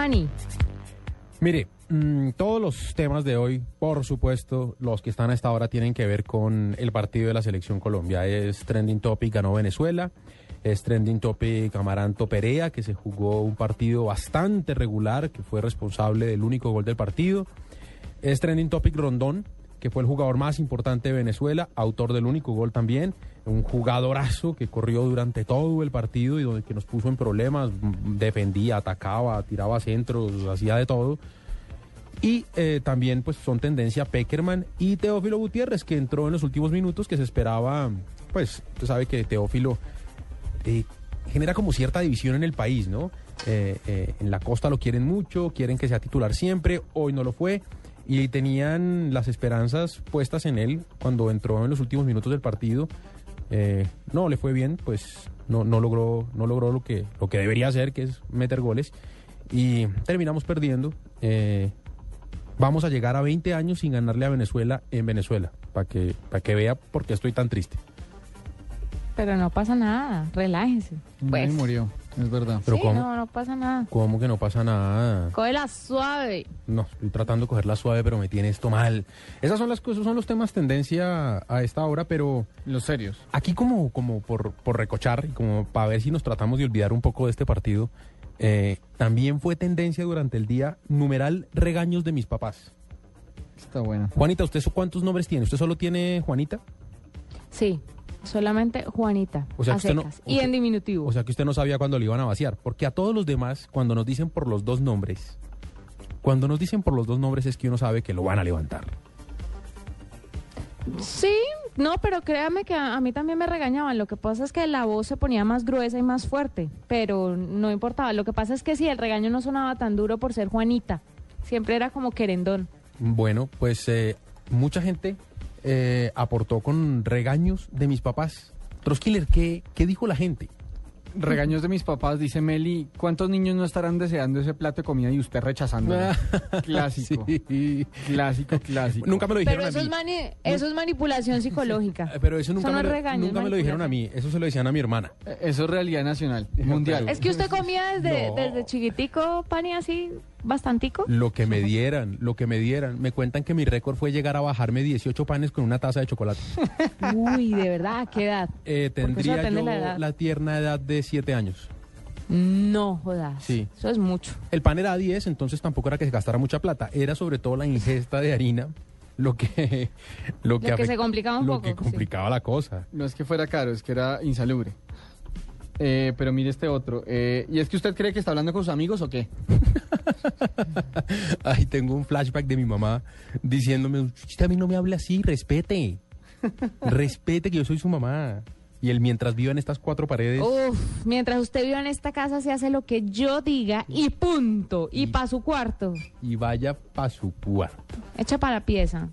Pani. Mire, mm, todos los temas de hoy, por supuesto, los que están a esta hora tienen que ver con el partido de la selección Colombia. Es trending topic, ganó Venezuela. Es trending topic Amaranto Perea, que se jugó un partido bastante regular, que fue responsable del único gol del partido. Es trending topic Rondón, que fue el jugador más importante de Venezuela, autor del único gol también, un jugadorazo que corrió durante todo el partido y donde que nos puso en problemas, defendía, atacaba, tiraba centros, hacía de todo. Y eh, también pues son tendencia Peckerman y Teófilo Gutiérrez, que entró en los últimos minutos, que se esperaba, pues usted sabe que Teófilo eh, genera como cierta división en el país, ¿no? Eh, en la costa lo quieren mucho, quieren que sea titular siempre, hoy no lo fue y tenían las esperanzas puestas en él cuando entró en los últimos minutos del partido. Eh, no le fue bien, pues no, no logró, no logró lo que, lo que debería hacer, que es meter goles. Y terminamos perdiendo. Eh, vamos a llegar a 20 años sin ganarle a Venezuela en Venezuela, para que, para que vea por qué estoy tan triste. Pero no pasa nada, relájese. Nadie Pues, murió, es verdad. Pero sí, ¿cómo? no, no pasa nada. ¿Cómo que no pasa nada? Cógela suave. No, estoy tratando de cogerla suave, pero me tiene esto mal. Esas son las cosas, son los temas tendencia a esta hora, pero Los serios. aquí como, como por, por recochar y como para ver si nos tratamos de olvidar un poco de este partido, eh, también fue tendencia durante el día numeral regaños de mis papás. Está buena. Juanita, ¿usted cuántos nombres tiene? ¿Usted solo tiene Juanita? Sí, solamente Juanita. O sea, a no- o y sea- en diminutivo. O sea que usted no sabía cuándo le iban a vaciar, porque a todos los demás, cuando nos dicen por los dos nombres, cuando nos dicen por los dos nombres es que uno sabe que lo van a levantar. Sí, no, pero créame que a, a mí también me regañaban. Lo que pasa es que la voz se ponía más gruesa y más fuerte, pero no importaba. Lo que pasa es que sí, el regaño no sonaba tan duro por ser Juanita. Siempre era como querendón. Bueno, pues eh, mucha gente eh, aportó con regaños de mis papás. Troskiller, ¿qué, ¿qué dijo la gente? Regaños de mis papás, dice Meli. ¿Cuántos niños no estarán deseando ese plato de comida y usted rechazándolo? Clásico. Sí. Clásico, clásico. Nunca me lo dijeron Pero eso a es, mí. mani- eso es manipulación psicológica. Eh, Pero eso nunca, Eso no me, es lo, regaño, nunca es me lo dijeron a mí. Eso se lo decían a mi hermana. Eh, Eso es realidad nacional, mundial. Es que usted comía desde, No. desde chiquitico, Pani, así, bastantico. Lo que me dieran, lo que me dieran. Me cuentan que mi récord fue llegar a bajarme 18 panes con una taza de chocolate. Uy, de verdad, ¿a qué edad? Eh, tendría yo la edad. la tierna edad de 7 años. No jodas. Sí. Eso es mucho. El pan era 10, entonces tampoco era que se gastara mucha plata. Era sobre todo la ingesta de harina lo que lo que, Lo que se complicaba un lo poco, que sí. complicaba la cosa. No es que fuera caro, es que era insalubre. Eh, pero mire este otro. Eh, ¿Y es que usted cree que está hablando con sus amigos o qué? Ay, tengo un flashback de mi mamá diciéndome, usted a mí no me hable así, respete. respete que yo soy su mamá. Y él mientras viva en estas cuatro paredes, Uf, mientras usted viva en esta casa se hace lo que yo diga y punto. Y Y- para su cuarto. y vaya pa' su cuarto. Echa para la pieza.